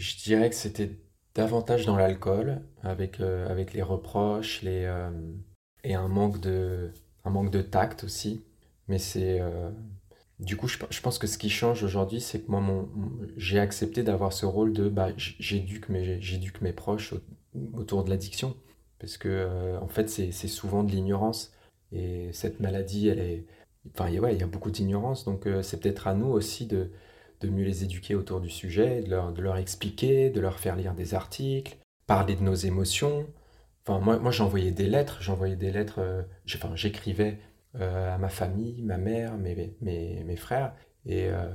Je dirais que c'était davantage dans l'alcool, avec, avec les reproches les, et un manque, de, un manque de tact aussi. Mais c'est. du coup, je, je, pense que ce qui change aujourd'hui, c'est que moi, mon, j'ai accepté d'avoir ce rôle de bah, j'éduque mes, j'éduque mes proches autour de l'addiction. Parce que, en fait, c'est, c'est souvent de l'ignorance. Et cette maladie, elle est. Enfin, ouais, il y a beaucoup d'ignorance. Donc, c'est peut-être à nous aussi de, de mieux les éduquer autour du sujet, de leur, de leur expliquer, de leur faire lire des articles, parler de nos émotions. Enfin, moi, moi j'envoyais des lettres, j'envoyais des lettres, euh, j'écrivais euh, à ma famille, ma mère, mes, mes, mes frères, et euh,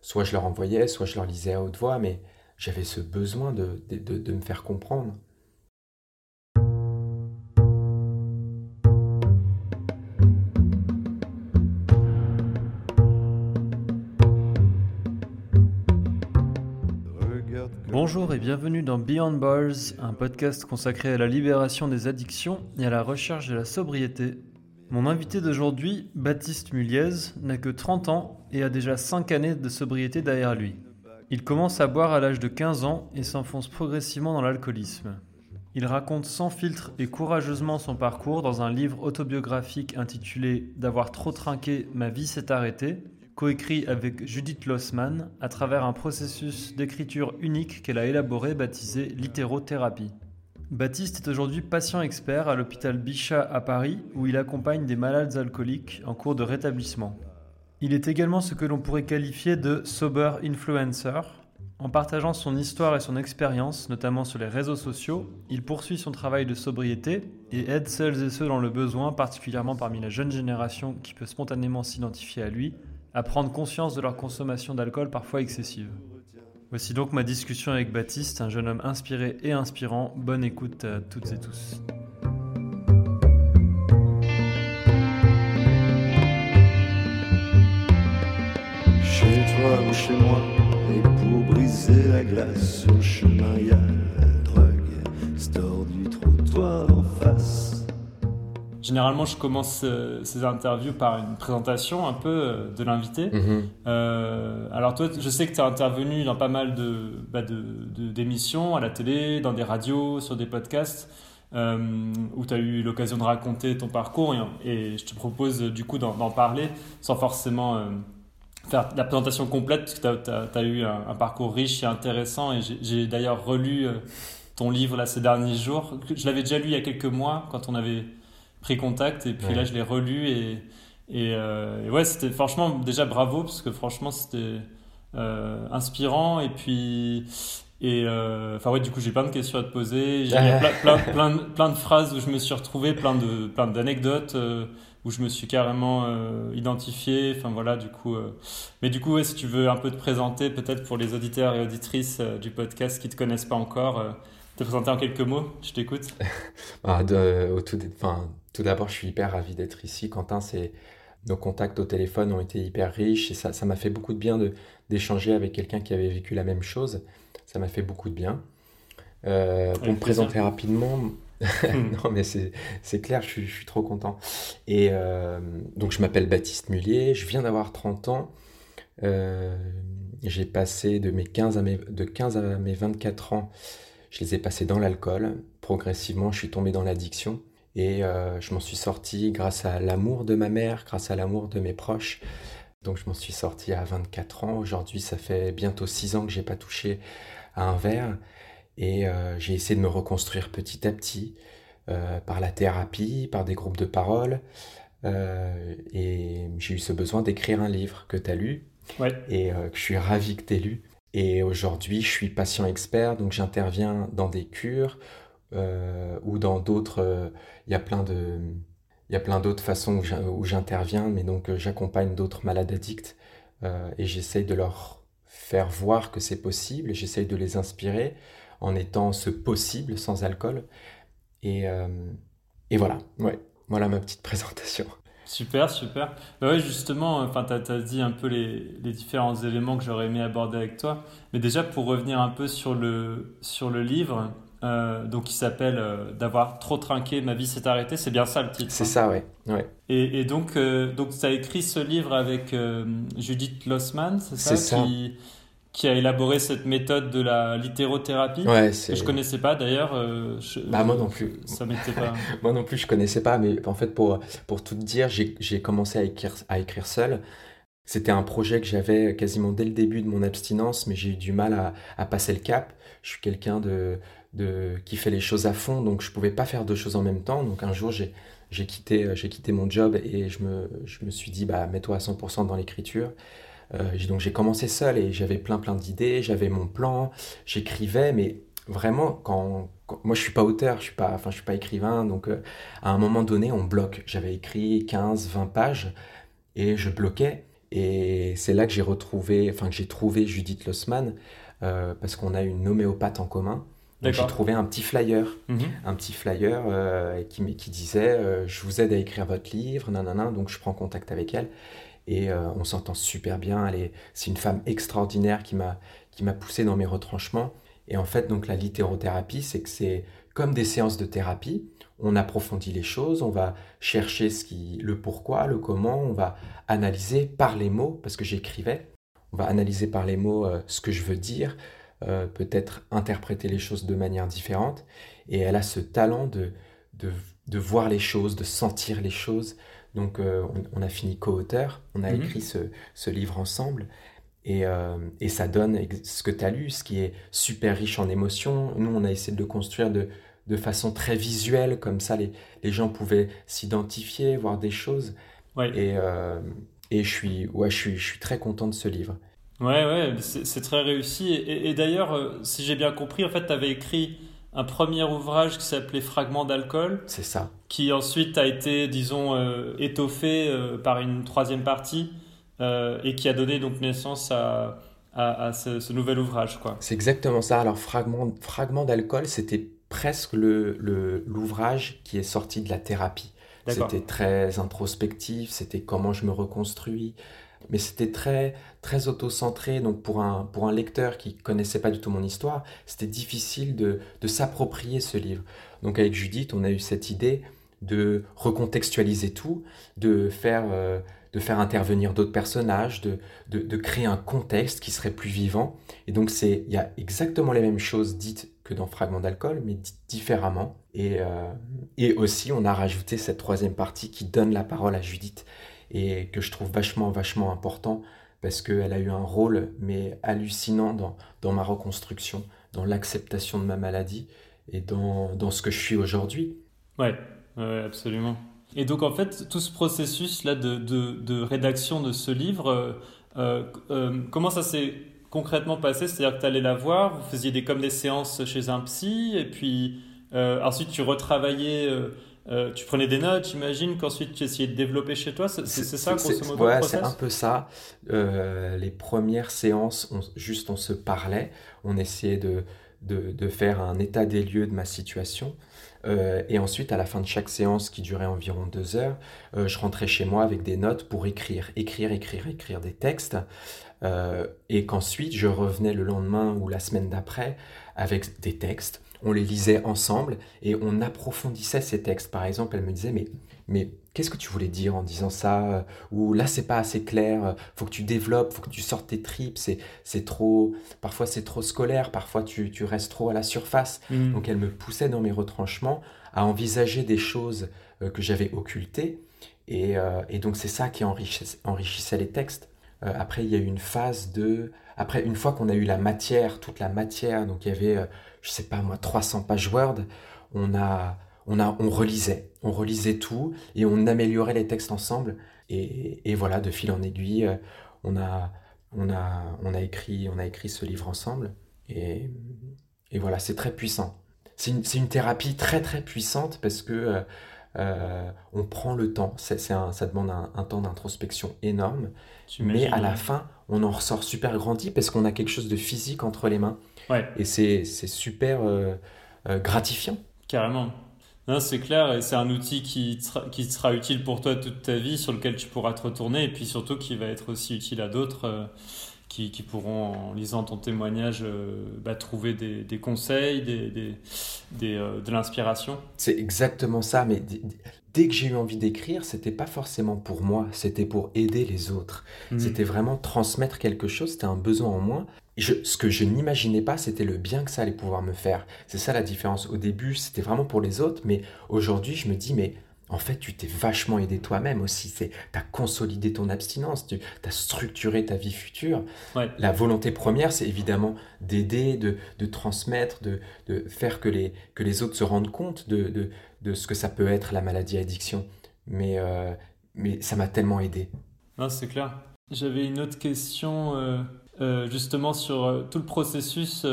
soit je leur envoyais, soit je leur lisais à haute voix, mais j'avais ce besoin de, de, de me faire comprendre. Bonjour et bienvenue dans Beyond Bars, un podcast consacré à la libération des addictions et à la recherche de la sobriété. Mon invité d'aujourd'hui, Baptiste Muliez, n'a que 30 ans et a déjà 5 années de sobriété derrière lui. Il commence à boire à l'âge de 15 ans et s'enfonce progressivement dans l'alcoolisme. Il raconte sans filtre et courageusement son parcours dans un livre autobiographique intitulé D'avoir trop trinqué, ma vie s'est arrêtée, coécrit avec Judith Lossman à travers un processus d'écriture unique qu'elle a élaboré baptisé littérothérapie. Baptiste est aujourd'hui patient expert à l'hôpital Bichat à Paris où il accompagne des malades alcooliques en cours de rétablissement. Il est également ce que l'on pourrait qualifier de sober influencer. En partageant son histoire et son expérience, notamment sur les réseaux sociaux, il poursuit son travail de sobriété et aide celles et ceux dans le besoin, particulièrement parmi la jeune génération qui peut spontanément s'identifier à lui, à prendre conscience de leur consommation d'alcool parfois excessive. Voici donc ma discussion avec Baptiste, un jeune homme inspiré et inspirant. Bonne écoute à toutes et tous. Chez toi ou chez moi, et pour briser la glace sur le chemin, y a la drogue, store du trottoir en face. Généralement, je commence euh, ces interviews par une présentation un peu euh, de l'invité. Mhm. Euh, alors toi, je sais que tu as intervenu dans pas mal de, bah d'émissions à la télé, dans des radios, sur des podcasts, où tu as eu l'occasion de raconter ton parcours. Et, je te propose du coup d'en parler sans forcément faire la présentation complète, parce que tu as, eu un, un, parcours riche et intéressant. Et j'ai d'ailleurs relu ton livre là, ces derniers jours. Je l'avais déjà lu il y a quelques mois, quand on avait pris contact et puis là je l'ai relu et, euh, et, ouais c'était franchement déjà bravo parce que franchement c'était euh, inspirant et puis et euh, enfin ouais du coup j'ai plein de questions à te poser j'ai plein, plein, plein, plein, de phrases où je me suis retrouvé plein de plein d'anecdotes où je me suis carrément identifié enfin voilà du coup mais du coup ouais, si tu veux un peu te présenter peut-être pour les auditeurs et auditrices du podcast qui te connaissent pas encore te présenter en quelques mots je t'écoute ah, au tout d'abord, je suis hyper ravi d'être ici. Quentin, c'est nos contacts au téléphone ont été hyper riches et ça, ça m'a fait beaucoup de bien de, d'échanger avec quelqu'un qui avait vécu la même chose. Ça m'a fait beaucoup de bien. Euh, pour me présenter rapidement, non mais c'est, c'est clair, je suis, je suis, trop content. Et euh, donc je m'appelle Baptiste Mullier, je viens d'avoir 30 ans. Euh, j'ai passé de mes 15 à mes, de 15 à mes 24 ans, je les ai passés dans l'alcool. Progressivement, je suis tombé dans l'addiction. Et euh, je m'en suis sorti grâce à l'amour de ma mère, grâce à l'amour de mes proches. Donc je m'en suis sorti à 24 ans. Aujourd'hui, ça fait bientôt 6 ans que j'ai pas touché à un verre. Et euh, j'ai essayé de me reconstruire petit à petit euh, par la thérapie, par des groupes de parole. et j'ai eu ce besoin d'écrire un livre que tu as lu et que je suis ravi que tu aies lu. Et aujourd'hui, je suis patient expert, donc j'interviens dans des cures euh, ou dans d'autres, euh, il y a plein y a plein d'autres façons où j'interviens, mais donc euh, j'accompagne d'autres malades addicts et j'essaye de leur faire voir que c'est possible j'essaye de les inspirer en étant ce possible sans alcool. Et, et voilà, ouais, voilà ma petite présentation. Super, super. Bah ouais, justement, enfin, tu as, dit un peu les, les différents éléments que j'aurais aimé aborder avec toi. Mais déjà, pour revenir un peu sur le, sur le livre, euh, donc qui s'appelle euh, D'avoir trop trinqué, ma vie s'est arrêtée. C'est bien ça le titre. C'est hein. ça, ouais. ouais. Et, et donc, euh, donc tu as écrit ce livre avec Judith Lossman, c'est ça, qui, qui a élaboré cette méthode de la littérothérapie. Ouais, que je connaissais pas d'ailleurs. Euh, bah moi non plus. Ça m'était pas. moi non plus, je connaissais pas, mais en fait pour pour tout dire, j'ai commencé à écrire à écrire seul. C'était un projet que j'avais quasiment dès le début de mon abstinence, mais j'ai eu du mal à, à, passer le cap. Je suis quelqu'un de, de qui fait les choses à fond, donc je pouvais pas faire deux choses en même temps. Donc un jour, j'ai j'ai quitté j'ai quitté mon job et je me je me suis dit bah mets-toi à 100% dans l'écriture. Euh, donc j'ai commencé seul et j'avais plein plein d'idées, j'avais mon plan, j'écrivais, mais vraiment quand, moi je suis pas auteur, je suis pas, enfin je suis pas écrivain, donc euh, à un moment donné on bloque. J'avais écrit 15, 20 pages et je bloquais. Et c'est là que j'ai retrouvé, enfin que j'ai trouvé Judith Lossman euh, parce qu'on a une homéopathe en commun. Donc j'ai trouvé un petit flyer, mhm. un petit flyer qui, qui disait je vous aide à écrire votre livre, nanana. Donc je prends contact avec elle et euh, on s'entend super bien. Elle c'est une femme extraordinaire qui m'a poussé dans mes retranchements. Et en fait, donc la littérothérapie, c'est que c'est comme des séances de thérapie. On approfondit les choses, on va chercher ce qui, le pourquoi, le comment, on va analyser par les mots, parce que j'écrivais, on va analyser par les mots euh, ce que je veux dire, euh, peut-être interpréter les choses de manière différente. Et elle a ce talent de voir les choses, de sentir les choses, donc euh, on, a fini co-auteur, on a mhm. écrit ce, livre ensemble. Euh, et, ça donne ce que tu as lu, ce qui est super riche en émotions. Nous, on a essayé de le construire de, façon très visuelle, comme ça les, gens pouvaient s'identifier, voir des choses. Et, euh, et je, suis, ouais, je, suis, je suis très content de ce livre. Ouais, ouais, c'est très réussi. Et, d'ailleurs, si j'ai bien compris, en fait, tu avais écrit un premier ouvrage qui s'appelait Fragments d'alcool. C'est ça. Qui ensuite a été, disons, euh, étoffé euh, par une troisième partie euh, et qui a donné donc naissance à, à, ce, nouvel ouvrage. quoi. C'est exactement ça. Alors, Fragments fragment d'alcool, c'était presque l'ouvrage le, qui est sorti de la thérapie. C'était très introspectif, c'était comment je me reconstruis, mais c'était très très auto-centré. Donc pour un, pour un lecteur qui connaissait pas du tout mon histoire, c'était difficile de, de s'approprier ce livre. Donc avec Judith, on a eu cette idée de recontextualiser tout, de faire, euh, de faire intervenir d'autres personnages, de, de, créer un contexte qui serait plus vivant. Et donc c'est il y a exactement les mêmes choses dites que dans Fragments d'alcool, mais dites différemment. Et, euh, et aussi, on a rajouté cette troisième partie qui donne la parole à Judith et que je trouve vachement, vachement important parce qu'elle a eu un rôle, mais hallucinant dans, dans ma reconstruction, dans l'acceptation de ma maladie et dans, dans ce que je suis aujourd'hui. Ouais, ouais, absolument. Et donc, en fait, tout ce processus-là de, de, de, rédaction de ce livre, euh, euh, euh, comment ça s'est concrètement passé? C'est-à-dire que tu allais la voir, vous faisiez des, comme des séances chez un psy, et puis ensuite tu retravaillais euh, tu prenais des notes, j'imagine qu'ensuite tu essayais de développer chez toi. C'est ça, grosso modo Ouais, c'est un peu ça. Euh, les premières séances, on, juste on se parlait, on essayait de, de, de, faire un état des lieux de ma situation. Euh, et ensuite, à la fin de chaque séance, qui durait environ deux heures, je rentrais chez moi avec des notes pour écrire, écrire, écrire, écrire des textes. et qu'ensuite, je revenais le lendemain ou la semaine d'après avec des textes on les lisait ensemble et on approfondissait ces textes. Par exemple, elle me disait, mais, mais qu'est-ce que tu voulais dire en disant ça? Ou là, c'est pas assez clair, faut que tu développes, faut que tu sortes tes tripes, c'est, trop, parfois c'est trop scolaire, parfois tu, restes trop à la surface. Mm. Donc elle me poussait dans mes retranchements à envisager des choses euh, que j'avais occultées. Euh, et, donc c'est ça qui enrichissait, enrichissait les textes. Euh, après, il y a eu une phase de... Après, une fois qu'on a eu la matière, toute la matière, donc il y avait je sais pas moi, 300 pages Word, on a, on a, on relisait, on relisait tout et on améliorait les textes ensemble. Et, voilà, de fil en aiguille, euh, on a, on a, on a écrit, on a écrit ce livre ensemble. Et, et voilà, c'est très puissant. C'est une, une, thérapie très très puissante parce que euh, euh, on prend le temps. Un, ça demande un, temps d'introspection énorme. Mais à la fin, on en ressort super grandi parce qu'on a quelque chose de physique entre les mains. Et c'est super euh, euh, gratifiant. Carrément. C'est clair, et c'est un outil qui, qui sera utile pour toi toute ta vie, sur lequel tu pourras te retourner, et puis surtout qui va être aussi utile à d'autres. Qui, qui, pourront, en lisant ton témoignage, bah, trouver des, des, conseils, des, des, des de l'inspiration. C'est exactement ça, mais dès que j'ai eu envie d'écrire, c'était pas forcément pour moi, c'était pour aider les autres. Mmh. C'était vraiment transmettre quelque chose, c'était un besoin en moi. ce que je n'imaginais pas, c'était le bien que ça allait pouvoir me faire. C'est ça la différence. Au début, c'était vraiment pour les autres, mais aujourd'hui, je me dis, mais en fait, tu t'es vachement aidé toi-même aussi. Tu as consolidé ton abstinence, tu as structuré ta vie future. La volonté première, c'est évidemment d'aider, de, de, transmettre, de, de, faire que les, que les autres se rendent compte de, de, ce que ça peut être la maladie addiction. Mais, euh, mais ça m'a tellement aidé. c'est clair. J'avais une autre question euh, euh, justement sur tout le processus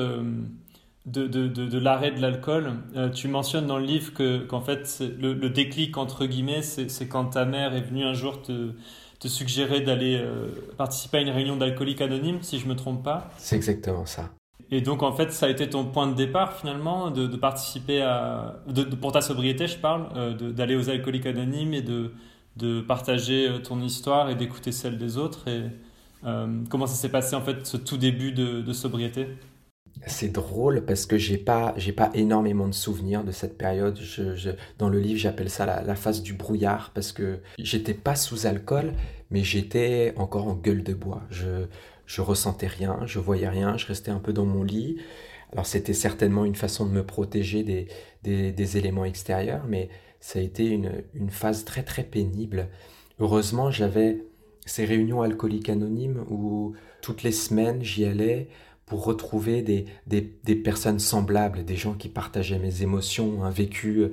de, de, de, l'arrêt de l'alcool. Euh, tu mentionnes dans le livre que, qu'en fait, le, le, déclic, entre guillemets, c'est, c'est quand ta mère est venue un jour te, te suggérer d'aller euh, participer à une réunion d'alcooliques anonymes, si je ne me trompe pas. C'est exactement ça. Et donc, en fait, ça a été ton point de départ, finalement, de, de participer à. De, pour ta sobriété, je parle, euh, d'aller aux alcooliques anonymes et de, de partager ton histoire et d'écouter celle des autres. Et comment ça s'est passé, en fait, ce tout début de, de sobriété? C'est drôle parce que j'ai pas j'ai pas énormément de souvenirs de cette période. Je, dans le livre, j'appelle ça la, phase du brouillard parce que j'étais pas sous alcool, mais j'étais encore en gueule de bois. Je je ressentais rien, je voyais rien, je restais un peu dans mon lit. Alors c'était certainement une façon de me protéger des, des, des éléments extérieurs, mais ça a été une, une phase très très pénible. Heureusement, j'avais ces réunions alcooliques anonymes où toutes les semaines j'y allais pour retrouver des, des, personnes semblables, des gens qui partageaient mes émotions, un vécu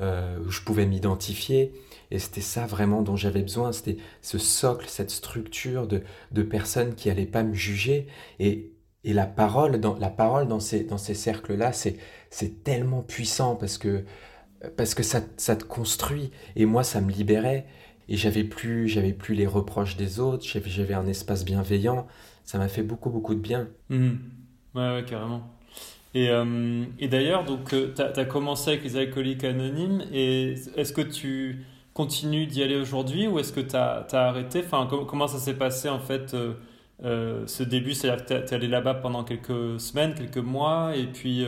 euh, où je pouvais m'identifier. Et c'était ça vraiment dont j'avais besoin, c'était ce socle, cette structure de, de personnes qui n'allaient pas me juger. Et, et la parole dans, la parole dans ces, dans ces cercles-là, c'est, c'est tellement puissant parce que, parce que ça, ça te construit. Et moi, ça me libérait. Et j'avais plus, j'avais plus les reproches des autres, j'avais un espace bienveillant ça m'a fait beaucoup, beaucoup de bien. Mhm. Ouais, ouais, carrément. Et, euh, et d'ailleurs, donc, euh, tu as, commencé avec les alcooliques anonymes, et est-ce que tu continues d'y aller aujourd'hui ou est-ce que tu as, arrêté? Enfin, Comment ça s'est passé en fait euh, ce début? C'est-à-dire que tu es, allé là-bas pendant quelques semaines, quelques mois, et puis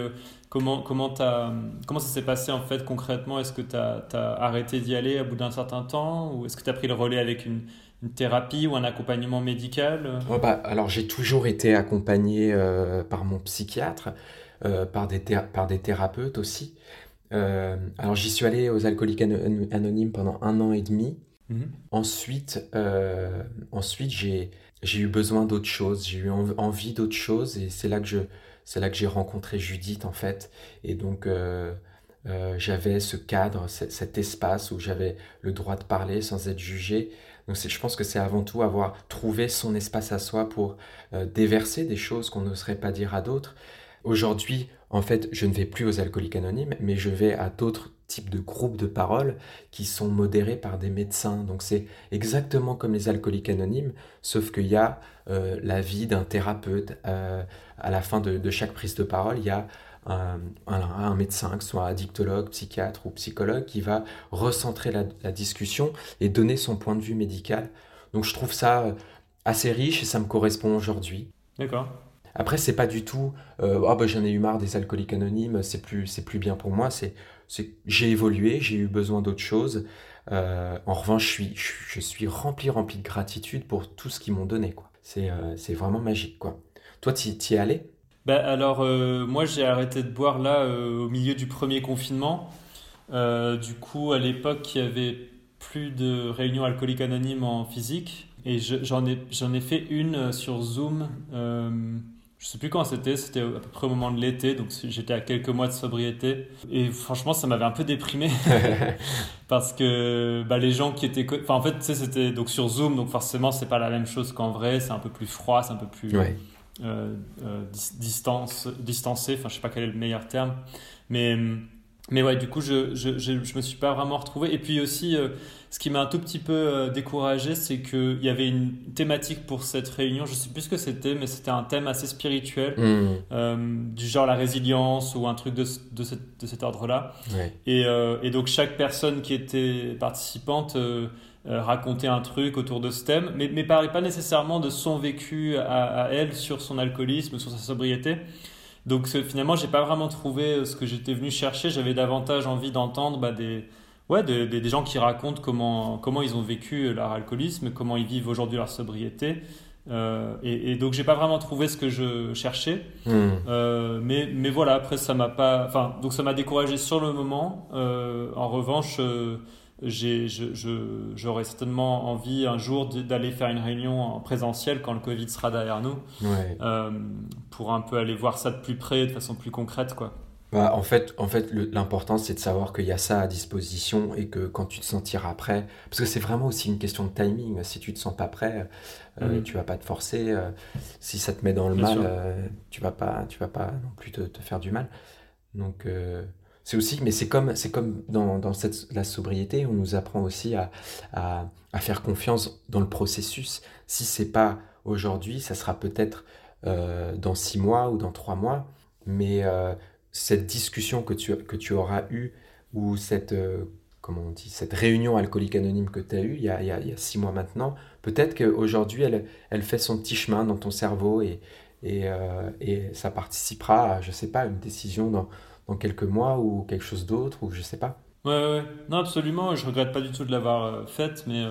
comment, comment, as, comment ça s'est passé en fait concrètement? Est-ce que tu as, as, arrêté d'y aller au bout d'un certain temps ou est-ce que tu as pris le relais avec une une thérapie ou un accompagnement médical bah, Alors j'ai toujours été accompagné euh, par mon psychiatre, euh, par, des par des thérapeutes aussi. Euh, alors j'y suis allé aux alcooliques anonymes pendant un an et demi. Mhm. Ensuite, ensuite j'ai, j'ai eu besoin d'autre chose, j'ai eu envie d'autre chose et c'est là que je, c'est là que j'ai rencontré Judith en fait. Et donc j'avais ce cadre, cet espace où j'avais le droit de parler sans être jugé. Je pense que c'est avant tout avoir trouvé son espace à soi pour euh, déverser des choses qu'on n'oserait pas dire à d'autres. Aujourd'hui, en fait, je ne vais plus aux alcooliques anonymes, mais je vais à d'autres types de groupes de parole qui sont modérés par des médecins. Donc c'est exactement comme les alcooliques anonymes, sauf qu'il y a euh, la vie d'un thérapeute. Euh, à la fin de, chaque prise de parole, il y a un, un, médecin, que ce soit addictologue, psychiatre ou psychologue, qui va recentrer la, discussion et donner son point de vue médical. Donc je trouve ça euh, assez riche et ça me correspond aujourd'hui. D'accord. Après, c'est pas du tout euh, oh, bah, j'en ai eu marre des alcooliques anonymes, c'est plus, c'est plus bien pour moi. C'est, j'ai évolué, j'ai eu besoin d'autre chose. Euh, en revanche, je suis, je, suis rempli, rempli de gratitude pour tout ce qu'ils m'ont donné. Quoi. C'est, c'est vraiment magique. Quoi. Toi, tu y es allé? Bah, alors, euh, moi, j'ai arrêté de boire là euh, au milieu du premier confinement. Euh, du coup, à l'époque, il y avait plus de réunions alcooliques anonymes en physique. Et j'en ai, j'en ai fait une sur Zoom. je sais plus quand c'était, c'était à peu près au moment de l'été, donc j'étais à quelques mois de sobriété. Et franchement, ça m'avait un peu déprimé. parce que bah, les gens qui étaient. Enfin, en fait, tu sais, c'était donc sur Zoom, donc forcément, c'est pas la même chose qu'en vrai, c'est un peu plus froid, c'est un peu plus. Euh, distance, distancé, enfin je sais pas quel est le meilleur terme, mais, mais ouais, du coup je, je, je, me suis pas vraiment retrouvé. Et puis aussi, euh, ce qui m'a un tout petit peu découragé, c'est qu'il y avait une thématique pour cette réunion, je sais plus ce que c'était, mais c'était un thème assez spirituel, mmh. du genre la résilience ou un truc de, de, de cet ordre-là. Et, et, donc chaque personne qui était participante raconter un truc autour de ce thème, mais, mais parlait pas nécessairement de son vécu à, elle sur son alcoolisme, sur sa sobriété. Donc finalement, j'ai pas vraiment trouvé ce que j'étais venu chercher. J'avais davantage envie d'entendre bah, des, ouais, des, des, gens qui racontent comment, comment ils ont vécu leur alcoolisme, comment ils vivent aujourd'hui leur sobriété. Euh, et, et, donc j'ai pas vraiment trouvé ce que je cherchais, hmm. euh, mais, mais voilà après ça m'a pas, enfin donc ça m'a découragé sur le moment. Euh, en revanche, j'aurais certainement envie un jour d'aller faire une réunion en présentiel quand le Covid sera derrière nous, ouais. Euh, pour un peu aller voir ça de plus près, de façon plus concrète quoi. Bah, en fait, en fait l'important, c'est de savoir qu'il y a ça à disposition et que quand tu te sentiras prêt, parce que c'est vraiment aussi une question de timing. Si tu te sens pas prêt, euh, mhm. tu vas pas te forcer. Euh, si ça te met dans le mal, euh, tu vas pas, tu vas pas non plus te, te faire du mal. Donc c'est aussi, mais c'est comme, c'est comme dans, dans cette, la sobriété, on nous apprend aussi à, à, faire confiance dans le processus. Si c'est pas aujourd'hui, ça sera peut-être dans six mois ou dans trois mois, mais cette discussion que tu, que tu auras eue ou cette, euh, comment on dit, cette réunion alcoolique anonyme que tu as eue il y a, y a, six mois maintenant, peut-être qu'aujourd'hui, elle, elle fait son petit chemin dans ton cerveau et, et, euh, et ça participera à, je sais pas, une décision dans, dans quelques mois ou quelque chose d'autre ou je sais pas. Ouais, ouais, non, absolument. Je regrette pas du tout de l'avoir euh, faite, mais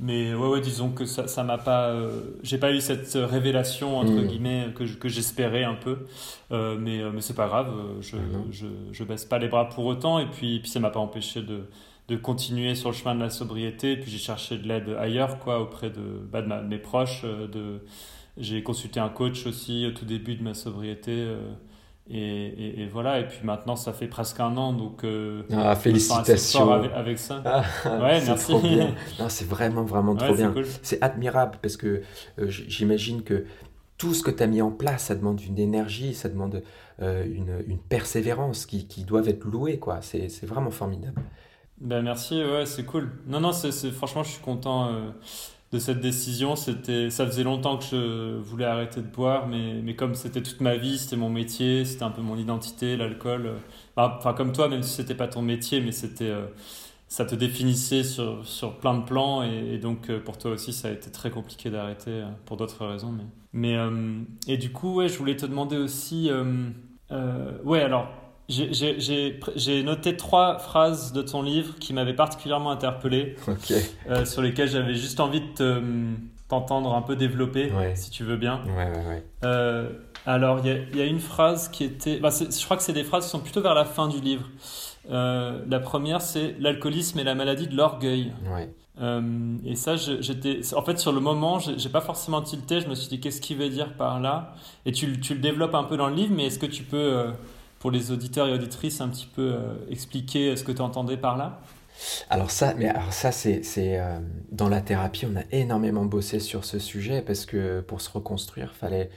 mais ouais, ouais, disons que ça, ça m'a pas, euh, j'ai pas eu cette révélation entre mm. guillemets que, que j'espérais un peu, euh, mais euh, mais c'est pas grave, je, mm. je, je baisse pas les bras pour autant et puis puis ça m'a pas empêché de de continuer sur le chemin de la sobriété. Et puis j'ai cherché de l'aide ailleurs, quoi, auprès de, bah, de, mes proches. De, j'ai consulté un coach aussi au tout début de ma sobriété. Et, et, voilà, et puis maintenant ça fait presque un an, donc euh, ah, félicitations avec, avec, ça. Ah, ouais, merci. C'est vraiment, vraiment trop bien. C'est admirable parce que euh, j'imagine que tout ce que tu as mis en place, ça demande une énergie, ça demande euh, une, une, persévérance qui, qui doivent être louées. quoi. C'est vraiment formidable. Ben merci, ouais, c'est cool. Non, non, c'est franchement, je suis content de cette décision. C'était, ça faisait longtemps que je voulais arrêter de boire, mais, mais comme c'était toute ma vie, c'était mon métier, c'était un peu mon identité, l'alcool. Euh, enfin, comme toi, même si c'était pas ton métier, mais c'était, euh, ça te définissait sur, sur plein de plans, et, donc euh, pour toi aussi, ça a été très compliqué d'arrêter pour d'autres raisons. Mais, mais et du coup, ouais, je voulais te demander aussi, ouais, alors j'ai noté trois phrases de ton livre qui m'avaient particulièrement interpellé, euh, sur lesquelles j'avais juste envie de t'entendre un peu développer, si tu veux bien. Ouais, ouais, euh, alors, il y, y, a une phrase qui était... Bah, je crois que c'est des phrases qui sont plutôt vers la fin du livre. Euh, la première, c'est l'alcoolisme et la maladie de l'orgueil. Et ça, j'étais, en fait, sur le moment, j'ai pas forcément tilté. Je me suis dit, qu'est-ce qu'il veut dire par là? Et tu, tu, le développes un peu dans le livre, mais est-ce que tu peux pour les auditeurs et auditrices un petit peu euh, expliquer ce que tu entendais par là? Alors ça, mais alors ça c'est, euh, dans la thérapie, on a énormément bossé sur ce sujet parce que pour se reconstruire, fallait,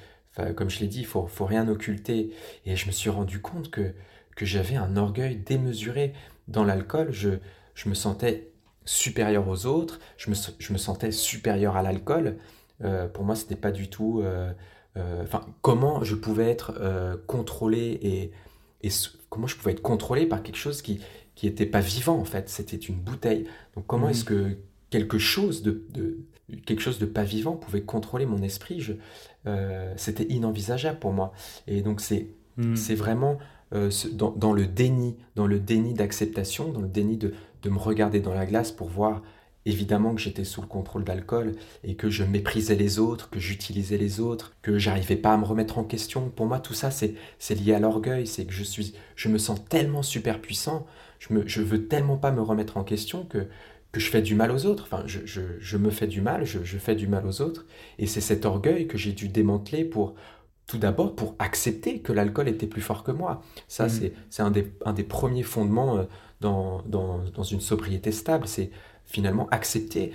comme je l'ai dit, il faut, faut rien occulter. Et je me suis rendu compte que, que j'avais un orgueil démesuré dans l'alcool. Je, je me sentais supérieur aux autres, je me, je me sentais supérieur à l'alcool. Euh, pour moi, c'était pas du tout. Euh, euh enfin, comment je pouvais être euh, contrôlé et et comment je pouvais être contrôlé par quelque chose qui qui était pas vivant en fait c'était une bouteille donc comment est-ce mmh. que quelque chose de, de, quelque chose de pas vivant pouvait contrôler mon esprit? Je euh, c'était inenvisageable pour moi et donc c'est mmh. c'est vraiment euh, dans, dans, le déni dans le déni d'acceptation dans le déni de, de me regarder dans la glace pour voir évidemment que j'étais sous le contrôle d'alcool et que je méprisais les autres, que j'utilisais les autres, que j'arrivais pas à me remettre en question. Pour moi, tout ça, c'est, lié à l'orgueil. C'est que je suis, je me sens tellement super puissant, je me, je veux tellement pas me remettre en question que, que je fais du mal aux autres. Enfin, je, je, je me fais du mal, je, je, fais du mal aux autres. Et c'est cet orgueil que j'ai dû démanteler pour, tout d'abord, pour accepter que l'alcool était plus fort que moi. Ça, mmh. c'est, c'est un des, un des premiers fondements euh, dans, dans, dans une sobriété stable. C'est finalement accepter,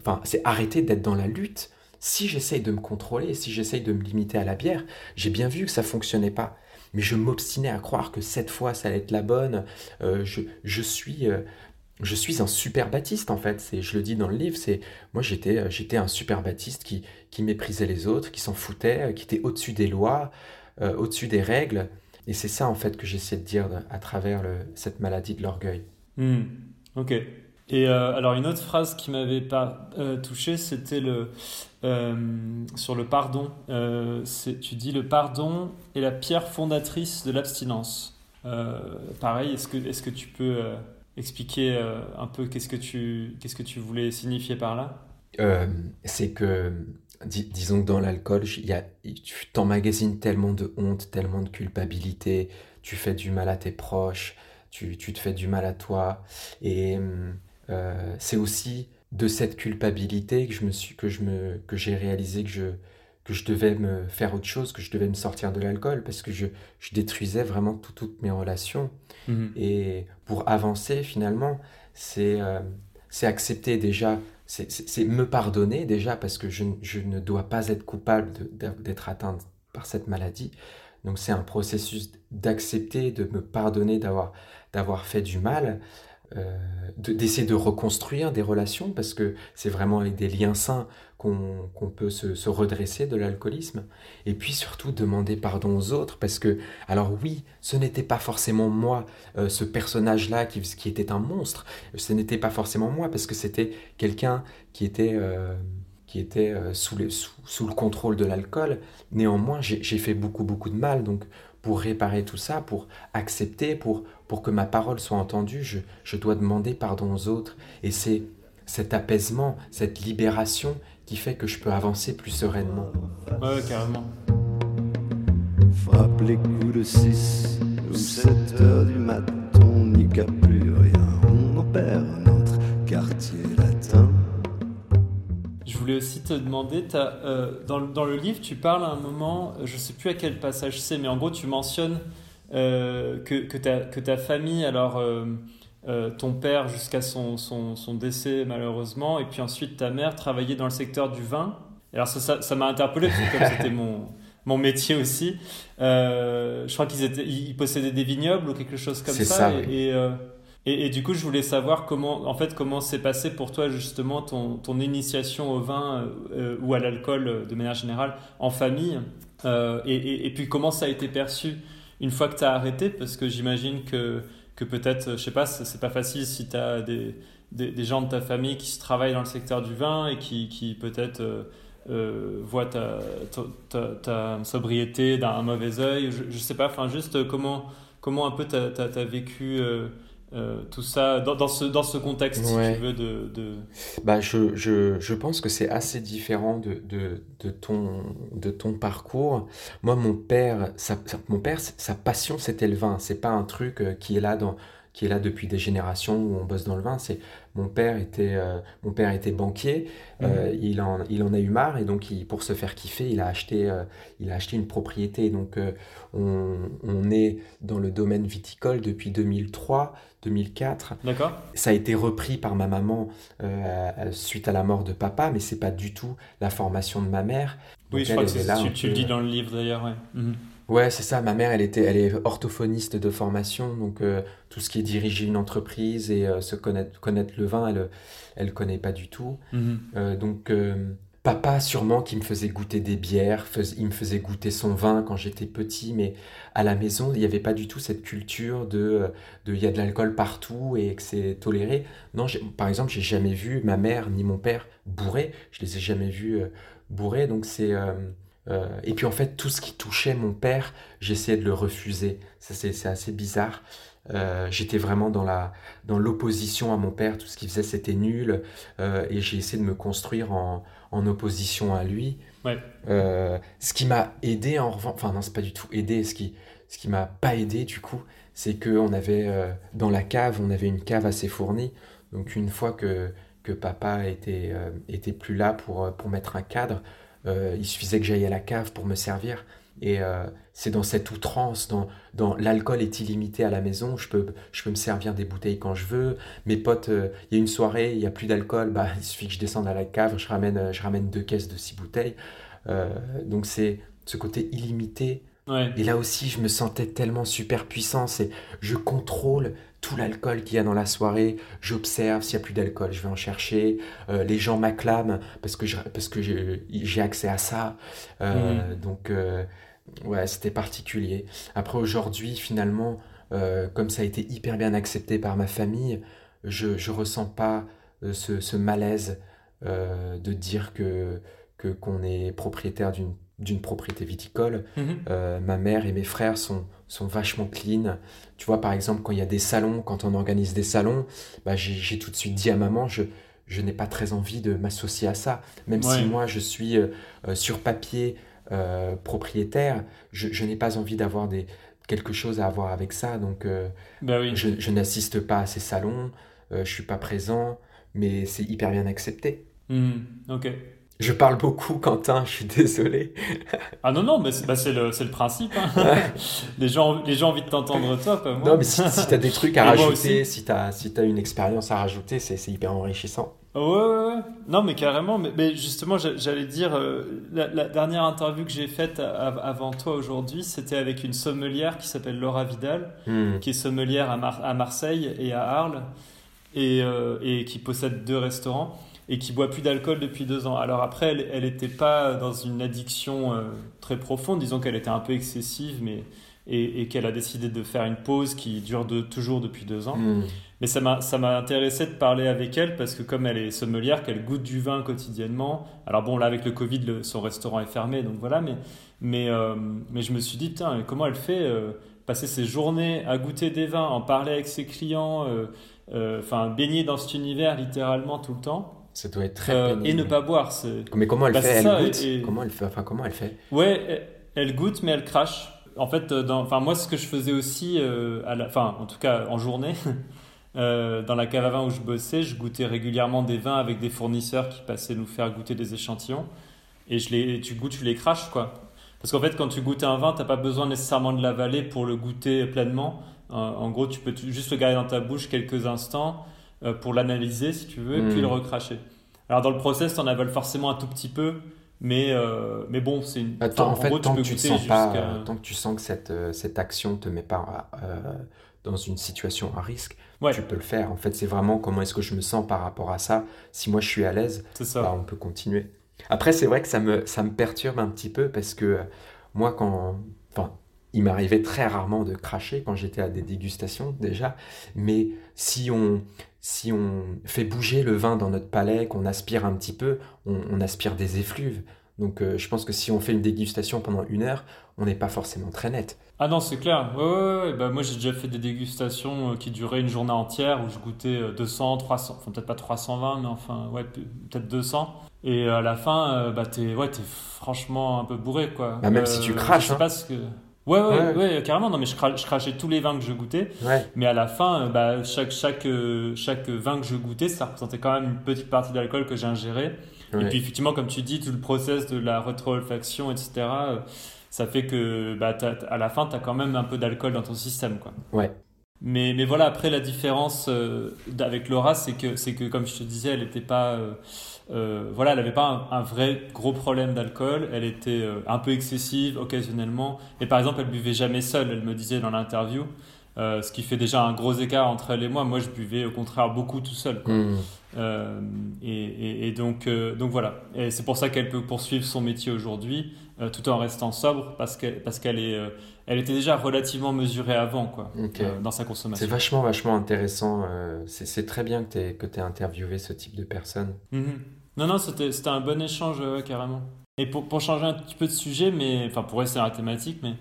enfin, c'est arrêter d'être dans la lutte. Si j'essaye de me contrôler, si j'essaye de me limiter à la bière, j'ai bien vu que ça fonctionnait pas. Mais je m'obstinais à croire que cette fois, ça allait être la bonne. Euh, je, je, suis, euh, je suis un super baptiste, en fait. Je le dis dans le livre, c'est moi, j'étais, euh, j'étais un super baptiste qui, qui méprisait les autres, qui s'en foutait, qui était au-dessus des lois, au-dessus des règles. Et c'est ça, en fait, que j'essaie de dire à travers cette maladie de l'orgueil. Mmh. Ok. Et alors une autre phrase qui m'avait pas touché, c'était le sur le pardon. tu dis le pardon est la pierre fondatrice de l'abstinence. pareil, est-ce que, est-ce que tu peux expliquer un peu qu'est-ce que tu qu'est-ce que tu voulais signifier par là? C'est que disons que dans l'alcool, tu t'emmagasines tellement de honte, tellement de culpabilité, tu fais du mal à tes proches, tu, te fais du mal à toi. Et euh, c'est aussi de cette culpabilité que je me suis, que je me, que j'ai réalisé que je, que je devais me faire autre chose, que je devais me sortir de l'alcool parce que je, je détruisais vraiment toutes mes relations. Mmh Et pour avancer finalement, c'est euh, c'est accepter déjà c'est me pardonner déjà parce que je, ne dois pas être coupable d'être atteinte par cette maladie. Donc c'est un processus d'accepter, de me pardonner d'avoir fait du mal, euh, d'essayer de, reconstruire des relations parce que c'est vraiment avec des liens sains qu'on peut se, redresser de l'alcoolisme. Et puis surtout demander pardon aux autres parce que, alors oui, ce n'était pas forcément moi, euh, ce personnage-là qui, qui, était un monstre, ce n'était pas forcément moi parce que c'était quelqu'un qui était... Euh, qui était sous, le, sous, le contrôle de l'alcool. Néanmoins, j'ai fait beaucoup, beaucoup de mal. Donc, pour réparer tout ça, pour accepter, pour, pour que ma parole soit entendue, je, je dois demander pardon aux autres. Et c'est cet apaisement, cette libération qui fait que je peux avancer plus sereinement. Ouais, carrément. Frappe les coups de 6 ou 7 heures du matin, on n'y plus rien, on perd notre quartier latin. Je voulais aussi te demander, euh, dans, dans, le livre, tu parles à un moment, je ne sais plus à quel passage c'est, mais en gros, tu mentionnes euh, que, que, ta, que, ta, famille, alors euh, euh, ton père jusqu'à son, son, décès malheureusement, et puis ensuite ta mère travaillait dans le secteur du vin. Alors ça, ça, m'a interpellé, parce que comme c'était mon, mon métier aussi, je crois qu'ils étaient, ils possédaient des vignobles ou quelque chose comme ça. Et, et, du coup, je voulais savoir comment, en fait, comment s'est passé pour toi justement ton, ton initiation au vin ou à l'alcool de manière générale en famille, et, et, puis comment ça a été perçu une fois que tu as arrêté, parce que j'imagine que que peut-être, je sais pas, c'est pas facile si tu as des, des, gens de ta famille qui se travaillent dans le secteur du vin et qui, qui peut-être euh, euh, voient ta, ta, ta, sobriété d'un mauvais œil. Je, je sais pas, enfin, juste comment, comment un peu tu as, vécu. Euh, euh, tout ça dans, dans, ce, dans ce contexte, si tu veux, de... de... Bah, je, je, je pense que c'est assez différent de, de, de, ton, de ton parcours. Moi, mon père, sa, mon père sa passion, c'était le vin. C'est pas un truc euh, qui est là dans qui est là depuis des générations où on bosse dans le vin. C'est mon père était euh, mon père était banquier. Euh, mhm. il en il en a eu marre et donc il, pour se faire kiffer, il a acheté euh, il a acheté une propriété. Donc on, on, est dans le domaine viticole depuis 2003. 2004. D'accord. Ça a été repris par ma maman suite à la mort de papa, mais c'est pas du tout la formation de ma mère. oui, je crois que tu, le dis dans le livre d'ailleurs. Ouais. Mhm. Ouais, c'est ça. Ma mère, elle était, elle est orthophoniste de formation, donc euh, tout ce qui est diriger une entreprise et euh, se connaître, connaître le vin, elle, elle connaît pas du tout. Mhm. Euh, donc papa, sûrement, qui me faisait goûter des bières, il me faisait goûter son vin quand j'étais petit, mais à la maison, il n'y avait pas du tout cette culture de, de, il y a de l'alcool partout et que c'est toléré. Non, par exemple, j'ai jamais vu ma mère ni mon père bourrés. Je les ai jamais vus bourrés, donc c'est euh, et puis en fait, tout ce qui touchait mon père, j'essayais de le refuser. Ça, c'est assez bizarre. Euh, j'étais vraiment dans la dans l'opposition à mon père. Tout ce qu'il faisait, c'était nul. Euh, et j'ai essayé de me construire en, en opposition à lui. Ouais. ce qui m'a aidé en revanche, enfin non, c'est pas du tout aidé. Ce qui ce qui m'a pas aidé du coup, c'est que on avait dans la cave, on avait une cave assez fournie. Donc une fois que que papa était était plus là pour pour mettre un cadre, euh, il suffisait que j'aille à la cave pour me servir. Et euh, c'est dans cette outrance, dans, dans l'alcool est illimité à la maison, je peux, je peux me servir des bouteilles quand je veux. Mes potes, euh, il y a une soirée, il n'y a plus d'alcool, bah, il suffit que je descende à la cave, je ramène, je ramène deux caisses de six bouteilles. donc c'est ce côté illimité. Et là aussi, je me sentais tellement super puissant. C'est je contrôle tout l'alcool qu'il y a dans la soirée, j'observe s'il n'y a plus d'alcool, je vais en chercher, euh, les gens m'acclament parce que parce que j'ai accès à ça. Euh, mhm. Donc, euh, ouais, c'était particulier. Après, aujourd'hui, finalement, comme ça a été hyper bien accepté par ma famille, je ne ressens pas ce, ce, malaise de dire que que qu'on est propriétaire d'une d'une propriété viticole. Mhm. ma mère et mes frères sont, sont vachement clean. Tu vois, par exemple, quand il y a des salons, quand on organise des salons, bah, j'ai tout de suite dit à maman, je, je n'ai pas très envie de m'associer à ça. Même si moi, je suis sur papier propriétaire, je, je n'ai pas envie d'avoir des, quelque chose à avoir avec ça. Donc, bah oui. je, je n'assiste pas à ces salons, je suis pas présent, mais c'est hyper bien accepté. Mhm. Ok. Je parle beaucoup, Quentin, je suis désolé. ah non, non, mais c'est bah, le, le, principe. Hein. les, gens, les gens ont envie de t'entendre, toi, pas moi. Non, mais si, si tu as des trucs à rajouter, si tu as, si as une expérience à rajouter, c'est hyper enrichissant. Ouais, ouais, ouais. Non, mais carrément. Mais, mais justement, j'allais dire, euh, la, dernière interview que j'ai faite avant toi aujourd'hui, c'était avec une sommelière qui s'appelle Laura Vidal, hmm. qui est sommelière à, à, Marseille et à Arles, et, euh, et qui possède deux restaurants et qui boit plus d'alcool depuis deux ans. Alors après, elle n'était pas dans une addiction euh, très profonde, disons qu'elle était un peu excessive, mais et, qu'elle a décidé de faire une pause qui dure de, toujours depuis deux ans. Hmm. Mais ça m'a, intéressé de parler avec elle parce que comme elle est sommelière, qu'elle goûte du vin quotidiennement. Alors bon, là avec le Covid, son restaurant est fermé, donc voilà. Mais, mais, euh, mais je me suis dit, comment elle fait euh, passer ses journées à goûter des vins, en parler avec ses clients, enfin baigner dans cet univers littéralement tout le temps. Ça doit être très euh, Et ne pas boire. Mais comment elle bah, fait Elle goûte Comment elle fait Enfin, comment elle fait Ouais, elle, goûte, mais elle crache. En fait, euh, dans... enfin, moi, ce que je faisais aussi, euh, à la... enfin, en tout cas en journée, dans la cave à vin où je bossais, je goûtais régulièrement des vins avec des fournisseurs qui passaient nous faire goûter des échantillons. Et je les... tu goûtes, tu les craches, quoi. Parce qu'en fait, quand tu goûtes un vin, tu n'as pas besoin nécessairement de l'avaler pour le goûter pleinement. en gros, tu peux juste le garder dans ta bouche quelques instants euh, pour l'analyser si tu veux, et puis le hmm. recracher. Alors dans le process, tu en avales forcément un tout petit peu, mais, euh, mais bon, c'est une. Attends, en, fait, tant, que tu sens pas, tant que tu sens que cette, euh, cette action te met pas dans une situation à risque, tu peux le faire. En fait, c'est vraiment comment est-ce que je me sens par rapport à ça. Si moi je suis à l'aise, bah, on peut continuer. Après, c'est vrai que ça me, ça me perturbe un petit peu parce que moi, quand. Il m'arrivait très rarement de cracher quand j'étais à des dégustations déjà, mais si on, si on fait bouger le vin dans notre palais, qu'on aspire un petit peu, on, aspire des effluves. Donc euh, je pense que si on fait une dégustation pendant une heure, on n'est pas forcément très net. Ah non, c'est clair. Ouais, ouais, ouais. Bah, moi j'ai déjà fait des dégustations euh, qui duraient une journée entière où je goûtais 200, euh, 300, enfin peut-être pas 320, mais enfin ouais, peut-être 200. Et à la fin, bah, t'es ouais, es franchement un peu bourré quoi. Bah, même si tu craches. Je sais hein. pas ce que... Ouais, ouais, ouais, carrément. Non, mais je, crachais tous les vins que je goûtais. Mais à la fin, euh, bah, chaque, chaque, euh, chaque vin que je goûtais, ça représentait quand même une petite partie d'alcool que j'ingérais. Et puis, effectivement, comme tu dis, tout le process de la rétro-olfaction, etc., euh, ça fait que bah, à la fin, tu as quand même un peu d'alcool dans ton système. Quoi. Ouais. Mais, mais voilà, après, la différence avec Laura, c'est que, c'est que, comme je te disais, elle n'était pas. Euh, voilà, elle n'avait pas un, vrai gros problème d'alcool. Elle était euh, un peu excessive occasionnellement. Et par exemple, elle buvait jamais seule. Elle me disait dans l'interview, euh, ce qui fait déjà un gros écart entre elle et moi. Moi, je buvais au contraire beaucoup tout seul. Mmh. Et, donc, donc voilà. Et c'est pour ça qu'elle peut poursuivre son métier aujourd'hui, tout en restant sobre, parce qu'elle parce qu'elle est elle était déjà relativement mesurée avant quoi, dans sa consommation. C'est vachement, vachement intéressant. c'est très bien que tu aies, interviewé ce type de personnes. Mmh. Non, non, c'était un bon échange, carrément. Et pour, pour, changer un petit peu de sujet, mais enfin pour rester dans la thématique, mais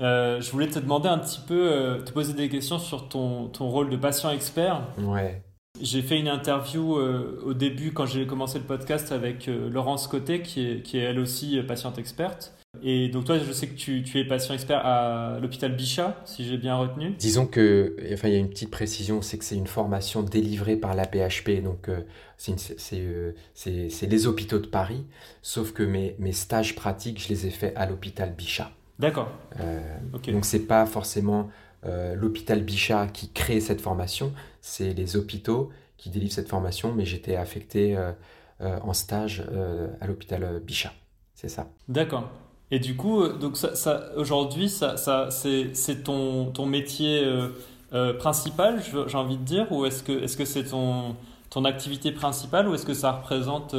euh, je voulais te demander un petit peu, euh, te poser des questions sur ton, ton rôle de patient expert. Ouais. J'ai fait une interview euh, au début quand j'ai commencé le podcast avec Laurence Côté, qui est, qui est elle aussi patiente experte. Et donc toi, je sais que tu, tu es patient expert à l'hôpital Bichat, si j'ai bien retenu. Disons que, enfin, il y a une petite précision, c'est que c'est une formation délivrée par la PHP, donc euh, euh, c'est les hôpitaux de Paris, sauf que mes, mes stages pratiques, je les ai faits à l'hôpital Bichat. D'accord. Euh, Donc c'est pas forcément euh, l'hôpital Bichat qui crée cette formation, c'est les hôpitaux qui délivrent cette formation, mais j'étais affecté en stage à l'hôpital Bichat. C'est ça. D'accord. Et du coup, euh, donc ça, aujourd'hui, ça, ça, c'est ton, ton métier euh, euh, principal, j'ai envie de dire, ou est-ce que est-ce que c'est ton ton activité principale ou est-ce que ça représente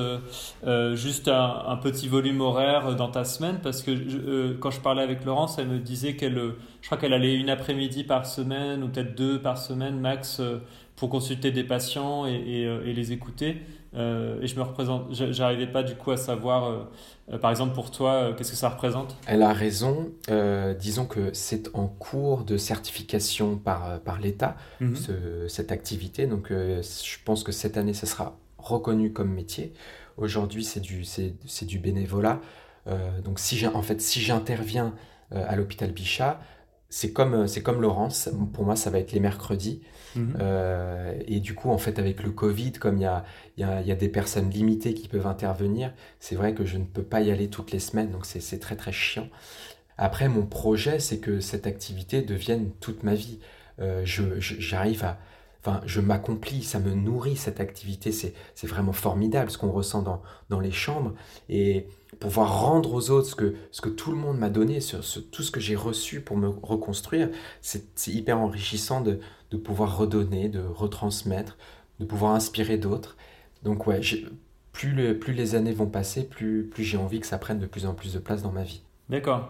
juste un, petit volume horaire dans ta semaine? Parce que quand je parlais avec Laurence, elle me disait qu'elle, je crois qu'elle allait une après-midi par semaine ou peut-être deux par semaine max pour consulter des patients et, et, les écouter. Et je me représente, j'arrivais pas du coup à savoir, par exemple pour toi, qu'est-ce que ça représente? Elle a raison. disons que c'est en cours de certification par, par l'État, mhm. cette activité. Donc je pense que cette année, ça sera reconnu comme métier. Aujourd'hui, c'est du, c'est, du bénévolat. Euh, donc, si en fait, si j'interviens euh, à l'hôpital Bichat, c'est comme, euh, c'est comme Laurence. Pour moi, ça va être les mercredis. Mhm. et du coup, en fait, avec le Covid, comme il y a, des personnes limitées qui peuvent intervenir, c'est vrai que je ne peux pas y aller toutes les semaines. Donc, c'est, très, très chiant. Après, mon projet, c'est que cette activité devienne toute ma vie. je, j'arrive à, Enfin, je m'accomplis, ça me nourrit cette activité, c'est vraiment formidable ce qu'on ressent dans, dans les chambres. Et pouvoir rendre aux autres ce que, ce que tout le monde m'a donné, tout ce que j'ai reçu pour me reconstruire, c'est hyper enrichissant de, de, pouvoir redonner, de retransmettre, de pouvoir inspirer d'autres. Donc ouais, plus, le, plus les années vont passer, plus, plus j'ai envie que ça prenne de plus en plus de place dans ma vie. D'accord.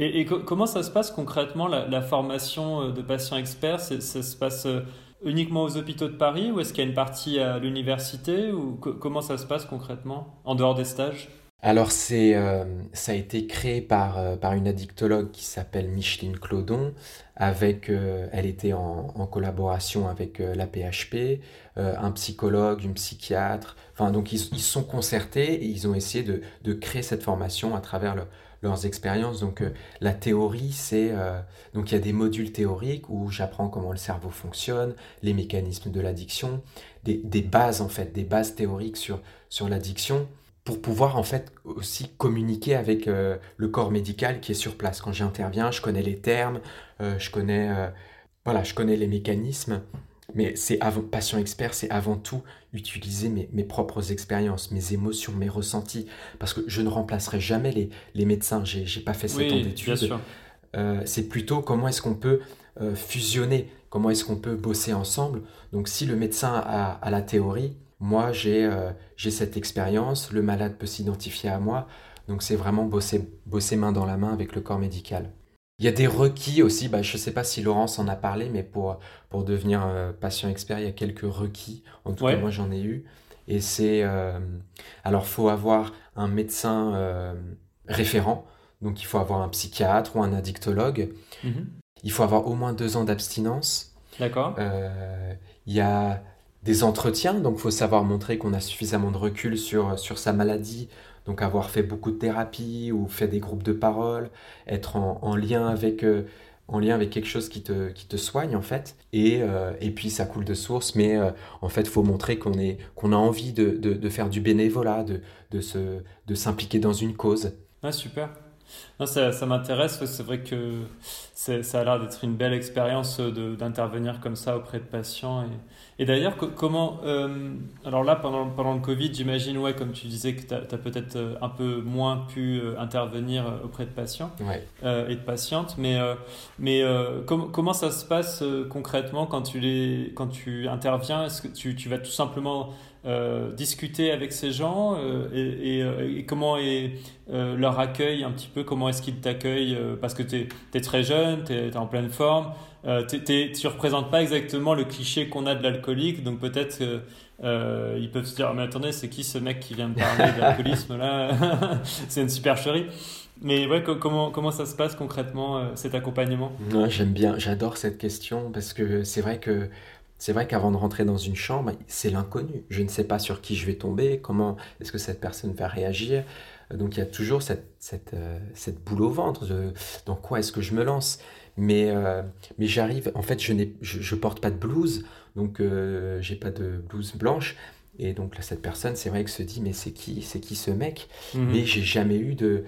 Et, comment ça se passe concrètement, la, formation euh, de patients experts? Ça se passe euh, uniquement aux hôpitaux de Paris ou est-ce qu'il y a une partie à l'université ou comment ça se passe concrètement en dehors des stages? Alors c'est, euh, ça a été créé par, euh, par une addictologue qui s'appelle Micheline Clodon. Avec, euh, elle était en, en collaboration avec la PHP, un psychologue, une psychiatre. Enfin donc ils, ils sont concertés et ils ont essayé de, de créer cette formation à travers le, leurs expériences. Donc euh, la théorie, c'est... Euh, donc il y a des modules théoriques où j'apprends comment le cerveau fonctionne, les mécanismes de l'addiction, des, des, bases en fait, des bases théoriques sur, sur l'addiction pour pouvoir en fait aussi communiquer avec euh, le corps médical qui est sur place. Quand j'interviens, je connais les termes, je connais... voilà, je connais les mécanismes mais c'est avant, patient expert, c'est avant tout utiliser mes, mes propres expériences, mes émotions, mes ressentis, parce que je ne remplacerai jamais les, les médecins. J'ai, j'ai pas fait sept ans d'études. Euh, c'est plutôt comment est-ce qu'on peut euh, fusionner, comment est-ce qu'on peut bosser ensemble. Donc si le médecin a, a la théorie, moi j'ai, euh, cette expérience, le malade peut s'identifier à moi. Donc c'est vraiment bosser, bosser main dans la main avec le corps médical. Il y a des requis aussi, bah, je ne sais pas si Laurence en a parlé, mais pour, pour devenir euh, patient expert, il y a quelques requis. En tout cas, moi, j'en ai eu. Et c'est. Euh, alors, il faut avoir un médecin euh, référent. Donc, il faut avoir un psychiatre ou un addictologue. Mhm. Il faut avoir au moins deux ans d'abstinence. D'accord. il y a des entretiens, donc il faut savoir montrer qu'on a suffisamment de recul sur, sur sa maladie donc avoir fait beaucoup de thérapie ou fait des groupes de parole, être en, lien avec euh, en lien avec quelque chose qui te, qui te soigne en fait. Et, euh, et puis ça coule de source, mais euh, en fait il faut montrer qu'on qu'on a envie de, de, faire du bénévolat, de, de, se, de s'impliquer dans une cause. Ah super. Non, ça, ça m'intéresse, c'est vrai que ça a l'air d'être une belle expérience d'intervenir comme ça auprès de patients. Et, et d'ailleurs, comment. Euh, alors là, pendant, pendant le Covid, j'imagine, ouais, comme tu disais, que tu as, peut-être euh, un peu moins pu euh, intervenir auprès de patients et de patientes. Mais, mais comment ça se passe concrètement quand tu, les, quand tu interviens? Est-ce que tu, tu vas tout simplement euh, discuter avec ces gens euh, et, comment est euh, leur accueil un petit peu, comment est-ce qu'ils t'accueillent parce que tu es, très jeune, tu es, en pleine forme, tu ne représentes pas exactement le cliché qu'on a de l'alcoolique, donc peut-être ils peuvent se dire mais attendez c'est qui ce mec qui vient me parler d'alcoolisme là c'est une supercherie. Mais ouais, comment, comment ça se passe concrètement cet accompagnement? J'aime bien, j'adore cette question parce que c'est vrai que c'est vrai qu'avant de rentrer dans une chambre, c'est l'inconnu. Je ne sais pas sur qui je vais tomber, comment est-ce que cette personne va réagir. Donc il y a toujours cette, cette, euh, cette boule au ventre de dans quoi est-ce que je me lance. Mais, euh, mais j'arrive, en fait, je ne je, je, porte pas de blouse, donc euh, j'ai pas de blouse blanche. Et donc là, cette personne, c'est vrai que se dit, mais c'est qui, c'est qui ce mec? Mhm. Mais j'ai jamais eu de,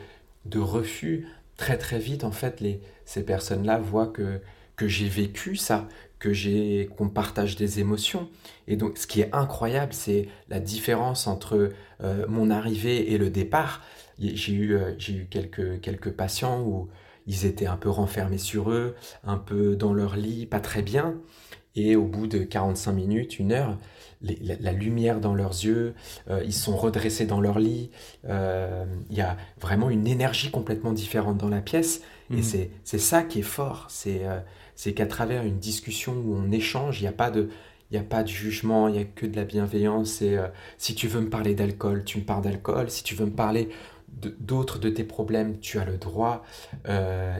de refus. Très très vite, en fait, les, ces personnes-là voient que, que j'ai vécu ça, que j'ai qu'on partage des émotions. Et donc, ce qui est incroyable, c'est la différence entre euh, mon arrivée et le départ. J'ai eu, euh, j'ai eu quelques, quelques patients où ils étaient un peu renfermés sur eux, un peu dans leur lit, pas très bien. Et au bout de 45 minutes, une heure, la, lumière dans leurs yeux, euh, ils sont redressés dans leur lit. Il y a vraiment une énergie complètement différente dans la pièce. Et mmh. c'est ça qui est fort. C'est c'est qu'à travers une discussion où on échange, il n'y a pas de il a pas de jugement, il n'y a que de la bienveillance. Et si tu veux me parler d'alcool, tu me parles d'alcool. Si tu veux me parler d'autres de, tes problèmes, tu as le droit.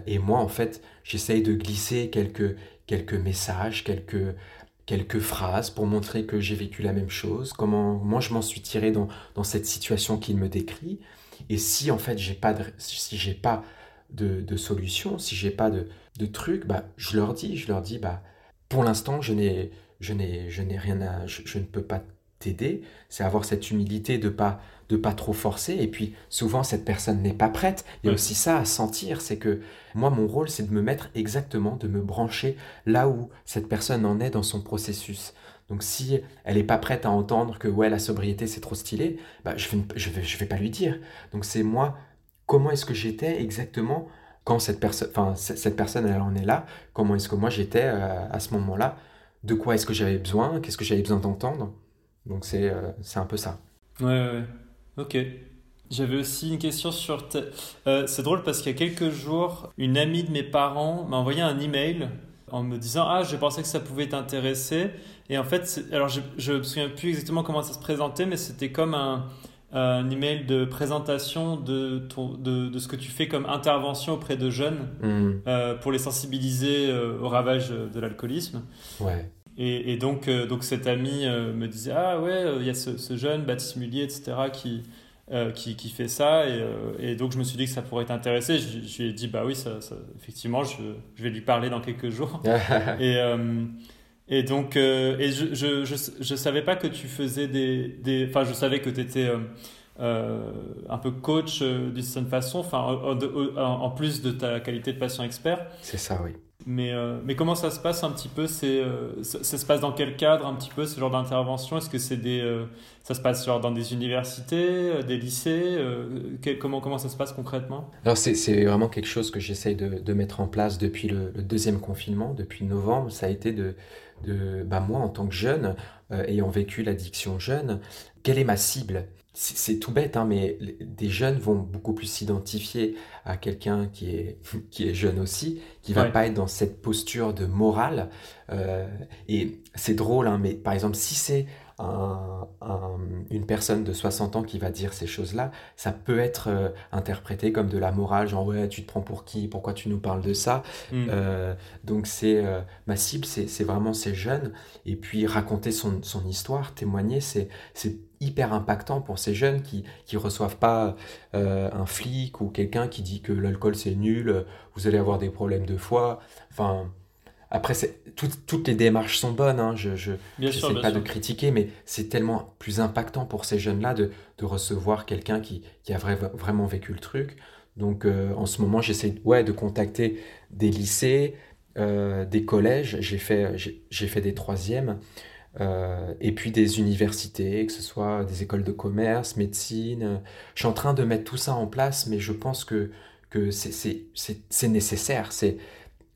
et moi, en fait, j'essaye de glisser quelques, quelques messages, quelques, quelques phrases pour montrer que j'ai vécu la même chose, comment moi je m'en suis tiré dans, dans cette situation qu'il me décrit. Et si en fait j'ai pas si pas de, de solution, si j'ai pas de, de truc, bah je leur dis, je leur dis bah pour l'instant je n'ai je n'ai je n'ai rien à je, ne peux pas t'aider, c'est avoir cette humilité de pas de pas trop forcer et puis souvent cette personne n'est pas prête. Il y a aussi ça à sentir, c'est que moi mon rôle c'est de me mettre exactement de me brancher là où cette personne en est dans son processus. Donc si elle n'est pas prête à entendre que ouais la sobriété c'est trop stylé, bah, je ne vais, je vais, je vais pas lui dire. Donc c'est moi, comment est-ce que j'étais exactement quand cette personne, cette personne elle en est là, comment est-ce que moi j'étais euh, à ce moment-là, de quoi est-ce que j'avais besoin, qu'est-ce que j'avais besoin d'entendre? Donc c'est euh, un peu ça. Ouais, ouais, ok. J'avais aussi une question sur. Euh, c'est drôle parce qu'il y a quelques jours, une amie de mes parents m'a envoyé un email en me disant Ah, je pensais que ça pouvait t'intéresser. Et en fait, alors je ne me souviens plus exactement comment ça se présentait, mais c'était comme un, un email de présentation de, de, de, ce que tu fais comme intervention auprès de jeunes mmh. euh, pour les sensibiliser euh, au ravage de l'alcoolisme. Ouais. Et, et donc, euh, donc cet ami me disait Ah ouais, il y a ce, ce jeune Baptiste Mullier, etc., qui, qui, qui, fait ça. Et, et, donc je me suis dit que ça pourrait t'intéresser. Je, je, lui ai dit Bah oui, ça, ça effectivement, je, je, vais lui parler dans quelques jours. et. Et donc, euh, et je, je, je, savais pas que tu faisais des, des enfin, je savais que tu étais euh, euh, un peu coach d'une certaine façon, enfin, en, en, plus de ta qualité de patient expert. C'est ça, oui. Mais, mais comment ça se passe un petit peu? C'est, ça, se passe dans quel cadre un petit peu ce genre d'intervention? Est-ce que c'est des, ça se passe genre dans des universités, des lycées comment, comment ça se passe concrètement? Alors c'est, c'est vraiment quelque chose que j'essaye de, de, mettre en place depuis le, le, deuxième confinement, depuis novembre. Ça a été de, de bah moi en tant que jeune, euh, ayant vécu l'addiction jeune, quelle est ma cible? C'est tout bête, hein, mais des jeunes vont beaucoup plus s'identifier à quelqu'un qui est, qui est jeune aussi, qui va pas être dans cette posture de morale. Euh, et c'est drôle, hein, mais par exemple, si c'est une personne de 60 ans qui va dire ces choses-là, ça peut être euh, interprété comme de la morale, genre ouais, tu te prends pour qui, pourquoi tu nous parles de ça. Mm. Euh, donc c'est euh, ma cible, c'est vraiment ces jeunes. Et puis raconter son, son histoire, témoigner, c'est hyper impactant pour ces jeunes qui qui reçoivent pas un flic ou quelqu'un qui dit que l'alcool c'est nul, vous allez avoir des problèmes de foie. Enfin, après, toutes les démarches sont bonnes, hein, je ne pas de critiquer, mais c'est tellement plus impactant pour ces jeunes-là de, de, recevoir quelqu'un qui, qui, a vraiment vécu le truc. Donc euh, en ce moment, j'essaie ouais, de contacter des lycées, euh, des collèges, j'ai fait, j'ai fait des troisièmes, euh, et puis des universités, que ce soit des écoles de commerce, médecine. Je suis en train de mettre tout ça en place, mais je pense que, que c'est nécessaire. C'est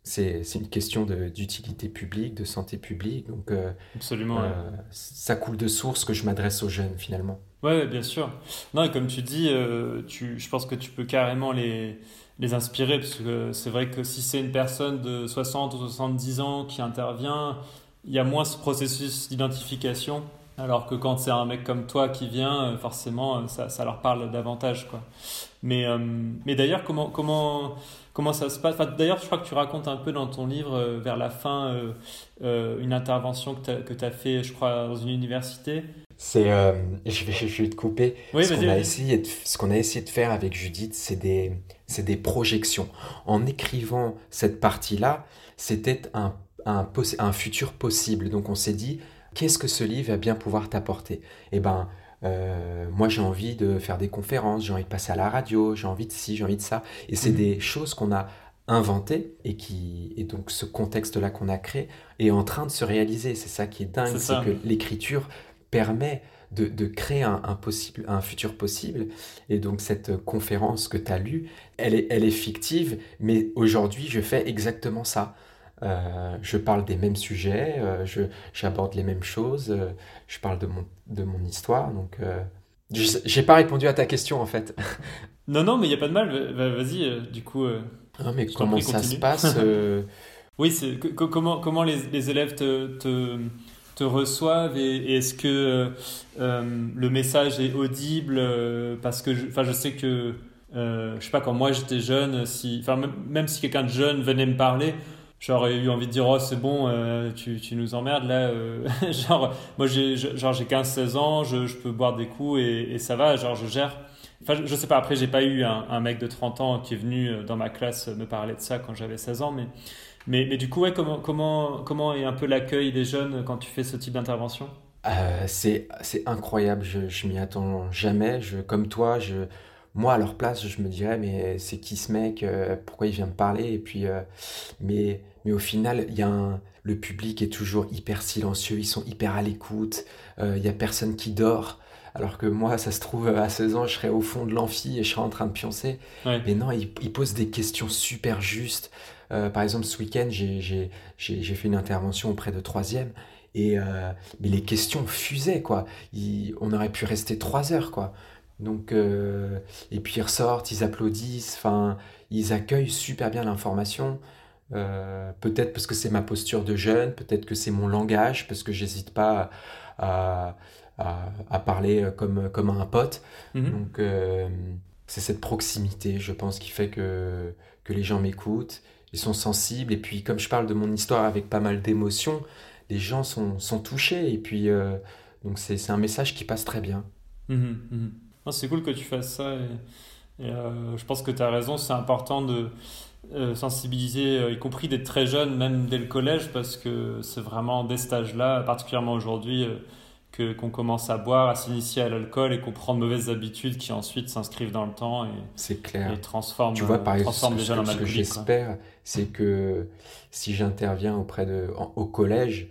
c'est une question d'utilité publique, de santé publique. Donc, euh, Absolument. Euh, ça coule de source que je m'adresse aux jeunes finalement. Ouais, bien sûr. Non, et comme tu dis, euh, tu, je pense que tu peux carrément les, les inspirer, parce que c'est vrai que si c'est une personne de 60 ou 70 ans qui intervient, il y a moins ce processus d'identification. Alors que quand c'est un mec comme toi qui vient, forcément, ça, ça leur parle davantage. Quoi. Mais, mais d'ailleurs, comment, comment, comment ça se passe? D'ailleurs, je crois que tu racontes un peu dans ton livre, euh, vers la fin, euh, euh, une intervention que tu as, fait, je crois, dans une université. C'est, je, vais, je vais te couper. ce, qu'on a essayé de, ce qu'on a essayé de faire avec Judith, c'est des, c'est des projections. En écrivant cette partie-là, c'était un, un, un futur possible. Donc on s'est dit, qu'est-ce que ce livre va bien pouvoir t'apporter? Eh ben, euh, moi j'ai envie de faire des conférences, j'ai envie de passer à la radio, j'ai envie de ci, j'ai envie de ça. Et c'est mhm. des choses qu'on a inventées et qui et donc ce contexte-là qu'on a créé est en train de se réaliser. C'est ça qui est dingue, c'est que l'écriture permet de, de créer un, un, possible, un futur possible. Et donc cette conférence que tu as lue, elle est, elle est fictive, mais aujourd'hui je fais exactement ça. Euh, je parle des mêmes sujets, euh, j'aborde les mêmes choses, euh, je parle de mon, de mon histoire. Donc, j'ai pas répondu à ta question en fait. non, non, mais il n'y a pas de mal. Vas-y, du coup. non, mais comment ça se passe Oui, comment, comment les, les, élèves te, te, te reçoivent et, est-ce que le message est audible Parce que je, je sais que, je sais pas, quand moi j'étais jeune, si, même si quelqu'un de jeune venait me parler, j'aurais eu envie de dire oh c'est bon tu, tu, nous emmerdes là genre moi j'ai genre j'ai 15 16 ans je, je, peux boire des coups et, et, ça va genre je gère Enfin, je, sais pas, après, j'ai pas eu un, mec de 30 ans qui est venu euh, dans ma classe me parler de ça quand j'avais 16 ans, mais, mais, mais, du coup, ouais, comment, comment, comment est un peu l'accueil des jeunes quand tu fais ce type d'intervention? Euh, C'est incroyable, je, je m'y attends jamais. Je, comme toi, je, moi, à leur place, je me dirais, mais c'est qui ce mec euh, Pourquoi il vient me parler Et puis, mais, mais au final, il y a un, le public est toujours hyper silencieux, ils sont hyper à l'écoute, il y a personne qui dort. Alors que moi, ça se trouve, à 16 ans, je serais au fond de l'amphi et je serais en train de pioncer. Mais non, il, pose des questions super justes. Euh, par exemple, ce week-end, j'ai fait une intervention auprès de troisième. Et euh, mais les questions fusaient, quoi. on aurait pu rester trois heures, quoi. Donc, euh, et puis ils ressortent, ils applaudissent, enfin, ils accueillent super bien l'information. Peut-être parce que c'est ma posture de jeune, peut-être que c'est mon langage, parce que j'hésite pas à, à, parler euh, comme, comme un pote. Mhm. Donc, euh, c'est cette proximité, je pense, qui fait que, que les gens m'écoutent, ils sont sensibles. Et puis, comme je parle de mon histoire avec pas mal d'émotions, les gens sont, sont, touchés. Et puis, euh, donc, c'est un message qui passe très bien. Mhm, mhm. c'est cool que tu fasses ça. Et, je pense que tu as raison, c'est important de sensibiliser, y compris d'être très jeune, même dès le collège, parce que c'est vraiment des stages-là, particulièrement aujourd'hui qu'on commence à boire, à s'initier à l'alcool et qu'on prend de mauvaises habitudes qui ensuite s'inscrivent dans le temps et, c'est clair. et transforment, tu vois, par exemple, ce que j'espère, c'est que si j'interviens auprès de, au collège,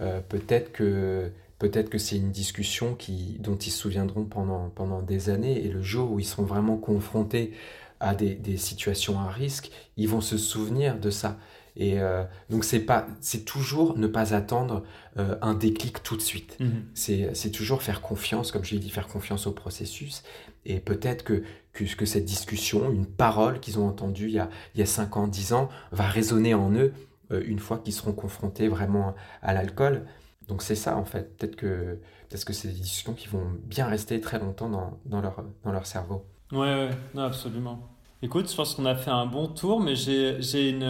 euh, peut-être que peut-être que c'est une discussion qui, dont ils se souviendront pendant, pendant des années et le jour où ils seront vraiment confrontés à des, des situations à risque, ils vont se souvenir de ça. Et euh, donc c'est pas, c'est toujours ne pas attendre euh, un déclic tout de suite. Mhm. C'est toujours faire confiance, comme je l'ai dit, faire confiance au processus. Et peut-être que, que, que, cette discussion, une parole qu'ils ont entendue il y, a, il y a 5 ans, 10 ans, va résonner en eux euh, une fois qu'ils seront confrontés vraiment à l'alcool. Donc c'est ça en fait. Peut-être que, peut que c'est des discussions qui vont bien rester très longtemps dans, dans, leur, dans leur cerveau. Ouais, non, absolument. Écoute, je pense qu'on a fait un bon tour, mais j'ai une,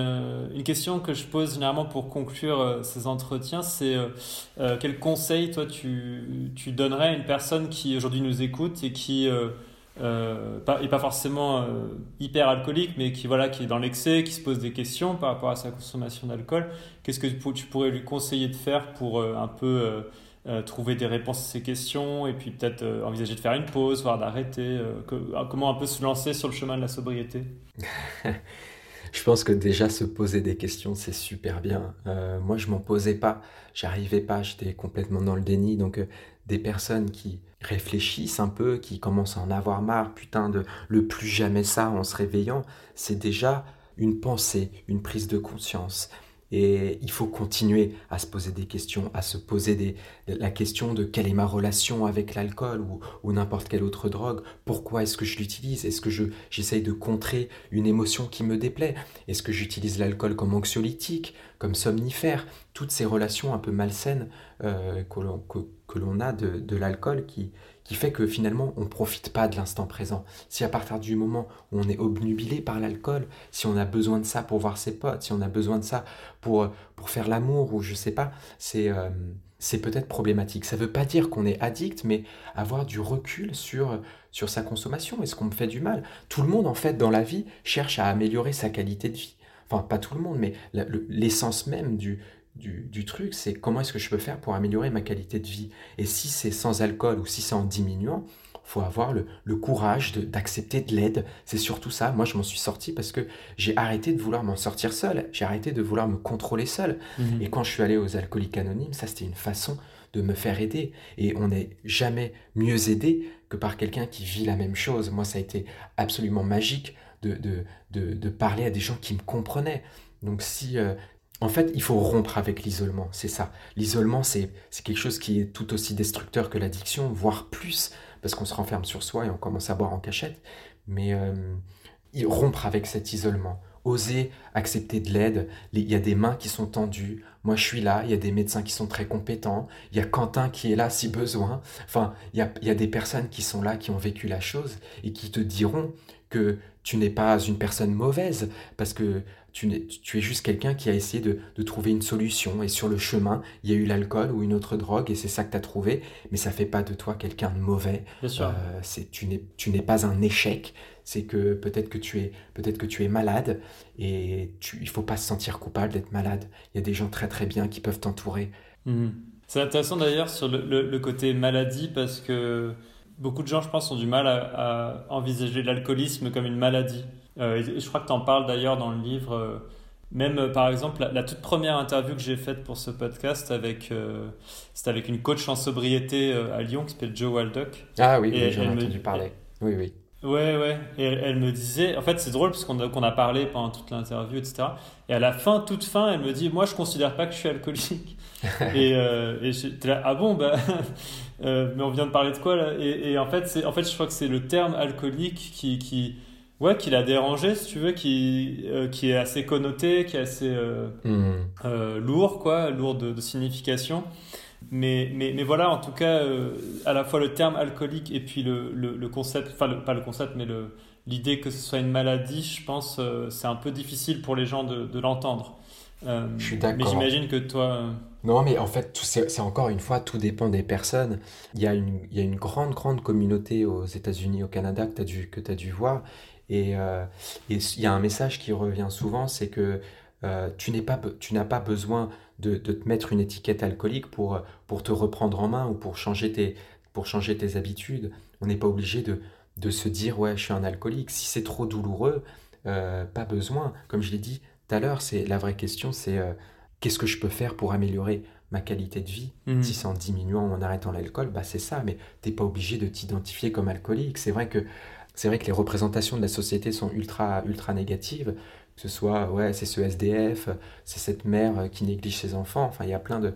une, question que je pose généralement pour conclure euh, ces entretiens. C'est euh, euh, quel conseil, toi, tu, tu, donnerais à une personne qui aujourd'hui nous écoute et qui euh, pas, pas forcément hyper alcoolique, mais qui, voilà, qui est dans l'excès, qui se pose des questions par rapport à sa consommation d'alcool? Qu'est-ce que tu pourrais lui conseiller de faire pour un peu euh, trouver des réponses à ces questions et puis peut-être euh, envisager de faire une pause, voire d'arrêter euh, Comment un peu se lancer sur le chemin de la sobriété? Je pense que déjà se poser des questions, c'est super bien. moi, je m'en posais pas, j'arrivais pas, j'étais complètement dans le déni. Donc, des personnes qui réfléchissent un peu, qui commencent à en avoir marre, putain, de le plus jamais ça en se réveillant, c'est déjà une pensée, une prise de conscience. Et il faut continuer à se poser des questions, à se poser la question de quelle est ma relation avec l'alcool ou, n'importe quelle autre drogue. Pourquoi est-ce que je l'utilise? Est-ce que je, j'essaye de contrer une émotion qui me déplaît? Est-ce que j'utilise l'alcool comme anxiolytique, comme somnifère? Toutes ces relations un peu malsaines euh, que, l'on, a de l'alcool qui, qui fait que finalement on ne profite pas de l'instant présent. Si à partir du moment où on est obnubilé par l'alcool, si on a besoin de ça pour voir ses potes, si on a besoin de ça pour, pour faire l'amour ou je sais pas, c'est euh, peut-être problématique. Ça ne veut pas dire qu'on est addict, mais avoir du recul sur, sur sa consommation. Est-ce qu'on me fait du mal? Tout le monde en fait dans la vie cherche à améliorer sa qualité de vie. Enfin, pas tout le monde, mais l'essence même du, du, truc, c'est comment est-ce que je peux faire pour améliorer ma qualité de vie. Et si c'est sans alcool ou si c'est en diminuant, faut avoir le, courage d'accepter de, l'aide. C'est surtout ça. Moi, je m'en suis sorti parce que j'ai arrêté de vouloir m'en sortir seul. J'ai arrêté de vouloir me contrôler seul. Mhm. Et quand je suis allé aux alcooliques anonymes, ça, c'était une façon de me faire aider. Et on n'est jamais mieux aidé que par quelqu'un qui vit la même chose. Moi, ça a été absolument magique de, de, de, parler à des gens qui me comprenaient. Donc si, euh, en fait, il faut rompre avec l'isolement, c'est ça. L'isolement, c'est quelque chose qui est tout aussi destructeur que l'addiction, voire plus, parce qu'on se renferme sur soi et on commence à boire en cachette. Mais euh, rompre avec cet isolement, oser accepter de l'aide. Il y a des mains qui sont tendues. Moi, je suis là. Il y a des médecins qui sont très compétents. Il y a Quentin qui est là si besoin. Enfin, il y a, il y a des personnes qui sont là, qui ont vécu la chose et qui te diront que tu n'es pas une personne mauvaise parce que tu, es, tu es juste quelqu'un qui a essayé de, de, trouver une solution et sur le chemin, il y a eu l'alcool ou une autre drogue et c'est ça que tu as trouvé, mais ça fait pas de toi quelqu'un de mauvais. Bien sûr. Euh, c'est, tu, n'es, tu n'es pas un échec, c'est que peut-être que tu es, peut-être que tu es malade et tu, il faut pas se sentir coupable d'être malade. Il y a des gens très très bien qui peuvent t'entourer. Mmh. C'est intéressant d'ailleurs sur le, le, le côté maladie parce que beaucoup de gens, je pense, ont du mal à, à envisager l'alcoolisme comme une maladie. Euh, et je crois que tu en parles d'ailleurs dans le livre. Euh, même euh, par exemple, la, la, toute première interview que j'ai faite pour ce podcast, avec, euh, c'était avec une coach en sobriété à Lyon qui s'appelle Joe Waldock. Ah oui, oui j'en ai entendu me... parler. Oui, oui. Ouais, ouais. Et elle me disait, en fait, c'est drôle parce qu'on a, qu'on a parlé pendant toute l'interview, etc. Et à la fin, toute fin, elle me dit, moi, je considère pas que je suis alcoolique. et, euh, et j'étais là, ah bon, bah, euh, mais on vient de parler de quoi là? Et, et, en fait, c'est, en fait, je crois que c'est le terme alcoolique qui, qui, ouais, qui l'a dérangé, si tu veux, qui, euh, qui est assez connoté, qui est assez mmh. lourd, quoi, lourd de, de signification. Mais, mais, mais, voilà, en tout cas, euh, à la fois le terme alcoolique et puis le, le, le concept, enfin, le, pas le concept, mais l'idée que ce soit une maladie, je pense, euh, c'est un peu difficile pour les gens de, de l'entendre. Euh, je suis d'accord. Mais j'imagine que toi. Euh, non, mais en fait, c'est encore une fois, tout dépend des personnes. Il y a une, il y a une grande, grande communauté aux États-Unis, au Canada, que tu as, as dû voir. Et, et il y a un message qui revient souvent c'est que tu n'as pas besoin de, de, te mettre une étiquette alcoolique pour, pour te reprendre en main ou pour changer tes, pour changer tes habitudes. On n'est pas obligé de, de se dire ouais je suis un alcoolique. Si c'est trop douloureux, euh, pas besoin. Comme je l'ai dit tout à l'heure, c'est la vraie question, c'est euh, qu'est-ce que je peux faire pour améliorer ma qualité de vie? Mmh. Si c'est en diminuant ou en arrêtant l'alcool, bah c'est ça. Mais t'es pas obligé de t'identifier comme alcoolique. C'est vrai que c'est vrai que les représentations de la société sont ultra ultra négatives que ce soit ouais c'est ce SDF c'est cette mère qui néglige ses enfants. Enfin il y a plein de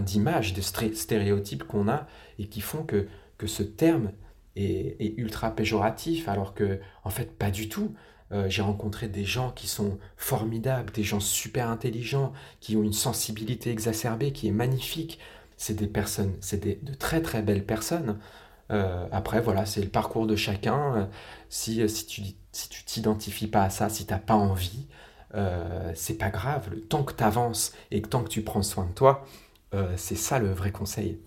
d'images de stéréotypes qu'on a et qui font que que ce terme est, est, ultra péjoratif alors que en fait pas du tout. Euh, j'ai rencontré des gens qui sont formidables des gens super intelligents qui ont une sensibilité exacerbée qui est magnifique. C'est des personnes c'est de très très belles personnes euh, après, voilà, c'est le parcours de chacun. Euh, si, si tu si tu t'identifies pas à ça, si tu n'as pas envie, euh, c'est pas grave. Le temps que tu avances et que tant que tu prends soin de toi, euh, c'est ça le vrai conseil.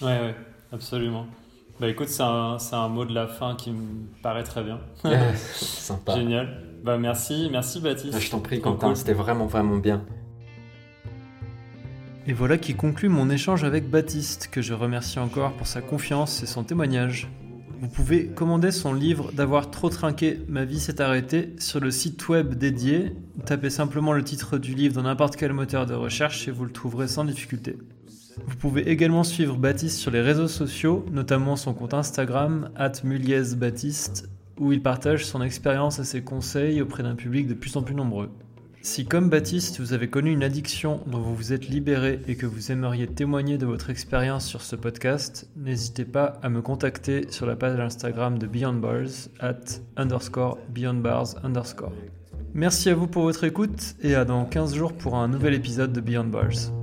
Ouais, ouais, absolument. Bah écoute, c'est un, un, mot de la fin qui me paraît très bien. Sympa. Génial. Bah merci, merci Baptiste. Je t'en prie Quentin, cool. c'était vraiment vraiment bien. Et voilà qui conclut mon échange avec Baptiste, que je remercie encore pour sa confiance et son témoignage. Vous pouvez commander son livre D'avoir trop trinqué, ma vie s'est arrêtée sur le site web dédié. Tapez simplement le titre du livre dans n'importe quel moteur de recherche et vous le trouverez sans difficulté. Vous pouvez également suivre Baptiste sur les réseaux sociaux, notamment son compte Instagram, Baptiste, où il partage son expérience et ses conseils auprès d'un public de plus en plus nombreux. Si comme Baptiste, vous avez connu une addiction dont vous vous êtes libéré et que vous aimeriez témoigner de votre expérience sur ce podcast, n'hésitez pas à me contacter sur la page Instagram de Beyond Bars at underscore Beyond Bars underscore. Merci à vous pour votre écoute et à dans 15 jours pour un nouvel épisode de Beyond Bars.